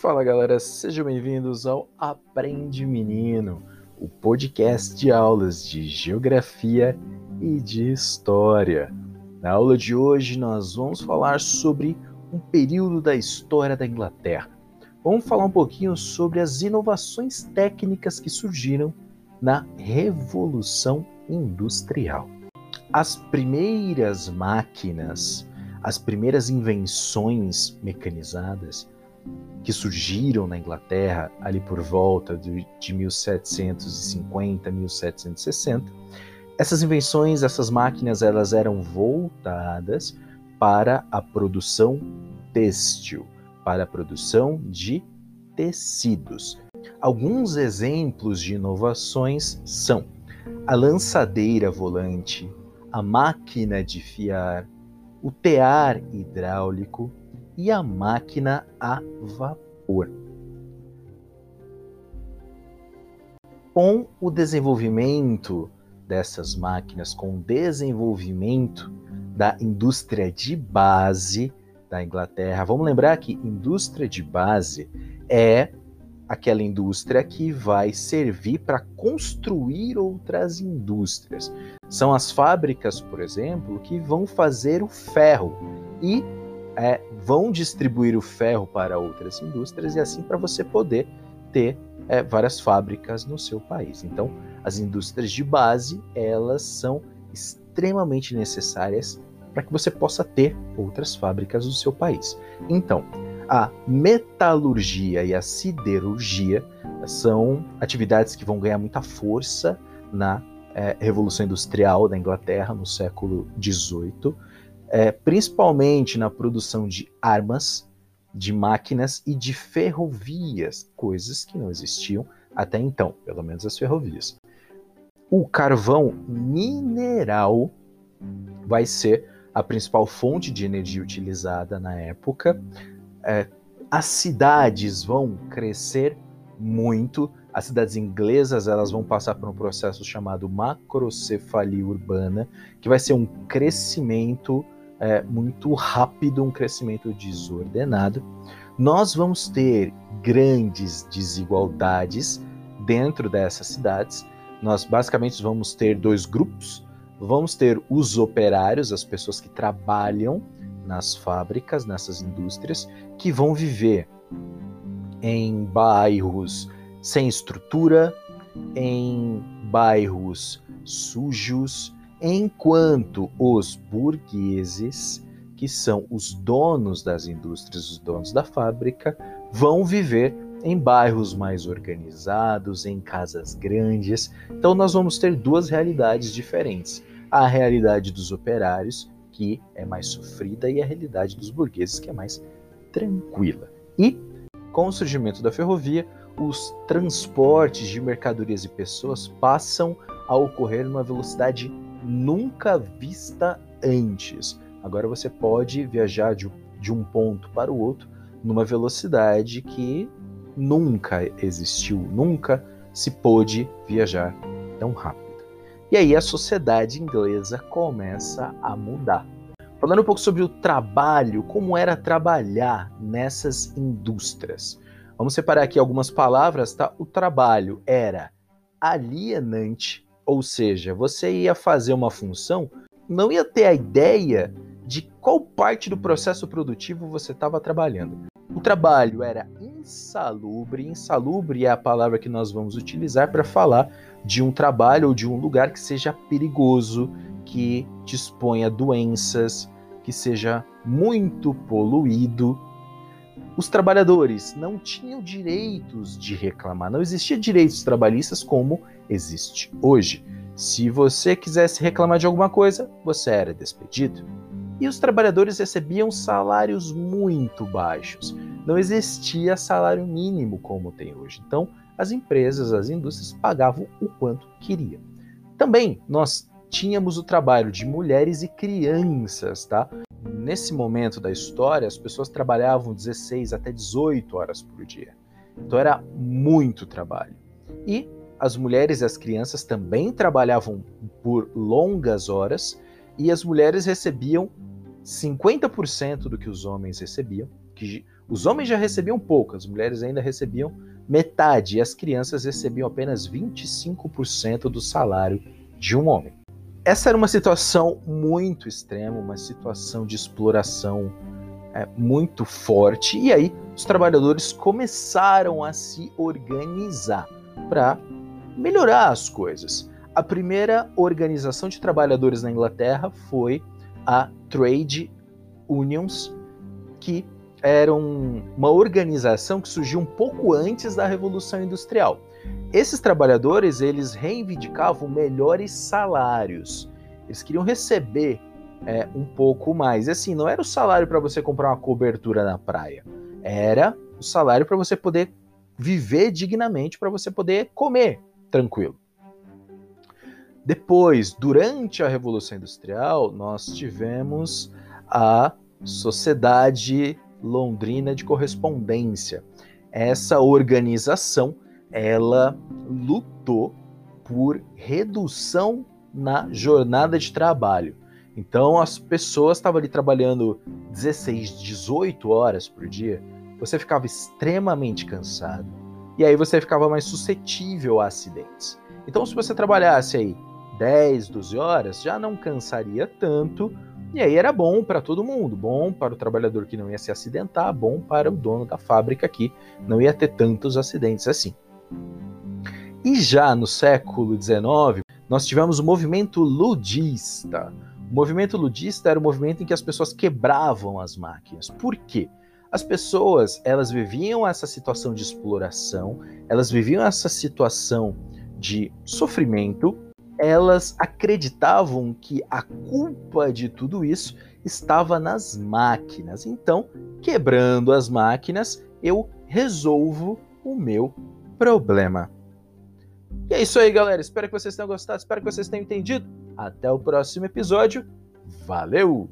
Fala galera, sejam bem-vindos ao Aprende Menino, o podcast de aulas de geografia e de história. Na aula de hoje nós vamos falar sobre um período da história da Inglaterra. Vamos falar um pouquinho sobre as inovações técnicas que surgiram na Revolução Industrial. As primeiras máquinas, as primeiras invenções mecanizadas que surgiram na Inglaterra ali por volta de, de 1750, 1760. Essas invenções, essas máquinas, elas eram voltadas para a produção têxtil, para a produção de tecidos. Alguns exemplos de inovações são a lançadeira volante, a máquina de fiar, o tear hidráulico, e a máquina a vapor. Com o desenvolvimento dessas máquinas, com o desenvolvimento da indústria de base da Inglaterra, vamos lembrar que indústria de base é aquela indústria que vai servir para construir outras indústrias. São as fábricas, por exemplo, que vão fazer o ferro e é, vão distribuir o ferro para outras indústrias e assim para você poder ter é, várias fábricas no seu país. Então, as indústrias de base elas são extremamente necessárias para que você possa ter outras fábricas no seu país. Então, a metalurgia e a siderurgia são atividades que vão ganhar muita força na é, Revolução Industrial da Inglaterra no século XVIII é, principalmente na produção de armas, de máquinas e de ferrovias, coisas que não existiam até então, pelo menos as ferrovias. O carvão mineral vai ser a principal fonte de energia utilizada na época. É, as cidades vão crescer muito. As cidades inglesas elas vão passar por um processo chamado macrocefalia urbana, que vai ser um crescimento é, muito rápido, um crescimento desordenado, nós vamos ter grandes desigualdades dentro dessas cidades. Nós basicamente vamos ter dois grupos. Vamos ter os operários, as pessoas que trabalham nas fábricas, nessas indústrias, que vão viver em bairros sem estrutura, em bairros sujos, enquanto os burgueses, que são os donos das indústrias, os donos da fábrica, vão viver em bairros mais organizados, em casas grandes. Então nós vamos ter duas realidades diferentes: a realidade dos operários, que é mais sofrida, e a realidade dos burgueses, que é mais tranquila. E com o surgimento da ferrovia, os transportes de mercadorias e pessoas passam a ocorrer numa velocidade nunca vista antes. Agora você pode viajar de, de um ponto para o outro numa velocidade que nunca existiu, nunca se pôde viajar tão rápido. E aí a sociedade inglesa começa a mudar. Falando um pouco sobre o trabalho, como era trabalhar nessas indústrias. Vamos separar aqui algumas palavras, tá? O trabalho era alienante, ou seja, você ia fazer uma função, não ia ter a ideia de qual parte do processo produtivo você estava trabalhando. O trabalho era insalubre, insalubre é a palavra que nós vamos utilizar para falar de um trabalho ou de um lugar que seja perigoso, que disponha doenças, que seja muito poluído. Os trabalhadores não tinham direitos de reclamar, não existia direitos trabalhistas como existe hoje. Se você quisesse reclamar de alguma coisa, você era despedido. E os trabalhadores recebiam salários muito baixos. Não existia salário mínimo como tem hoje. Então, as empresas, as indústrias pagavam o quanto queriam. Também nós tínhamos o trabalho de mulheres e crianças, tá? Nesse momento da história, as pessoas trabalhavam 16 até 18 horas por dia. Então era muito trabalho. E as mulheres e as crianças também trabalhavam por longas horas e as mulheres recebiam 50% do que os homens recebiam, que os homens já recebiam pouco, as mulheres ainda recebiam metade, e as crianças recebiam apenas 25% do salário de um homem. Essa era uma situação muito extrema, uma situação de exploração é, muito forte, e aí os trabalhadores começaram a se organizar para melhorar as coisas. A primeira organização de trabalhadores na Inglaterra foi a Trade Unions, que era uma organização que surgiu um pouco antes da Revolução Industrial. Esses trabalhadores eles reivindicavam melhores salários. Eles queriam receber é, um pouco mais. E assim, não era o salário para você comprar uma cobertura na praia. Era o salário para você poder viver dignamente, para você poder comer tranquilo. Depois, durante a Revolução Industrial, nós tivemos a Sociedade Londrina de Correspondência. Essa organização, ela lutou por redução na jornada de trabalho. Então as pessoas estavam ali trabalhando 16, 18 horas por dia, você ficava extremamente cansado e aí você ficava mais suscetível a acidentes. Então se você trabalhasse aí 10, 12 horas, já não cansaria tanto, e aí era bom para todo mundo, bom para o trabalhador que não ia se acidentar, bom para o dono da fábrica que não ia ter tantos acidentes assim. E já no século XIX, nós tivemos o movimento ludista. O movimento ludista era o movimento em que as pessoas quebravam as máquinas. Por quê? As pessoas, elas viviam essa situação de exploração, elas viviam essa situação de sofrimento, elas acreditavam que a culpa de tudo isso estava nas máquinas. Então, quebrando as máquinas, eu resolvo o meu problema. E é isso aí, galera. Espero que vocês tenham gostado, espero que vocês tenham entendido. Até o próximo episódio. Valeu!